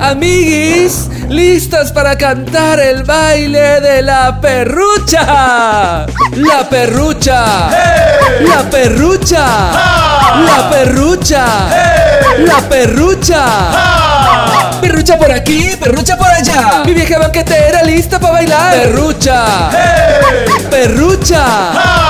Amiguis, listas para cantar el baile de la perrucha. La perrucha. La perrucha. La perrucha. La perrucha. Perrucha por aquí, perrucha por allá. Mi vieja banquetera lista para bailar. Perrucha. Perrucha.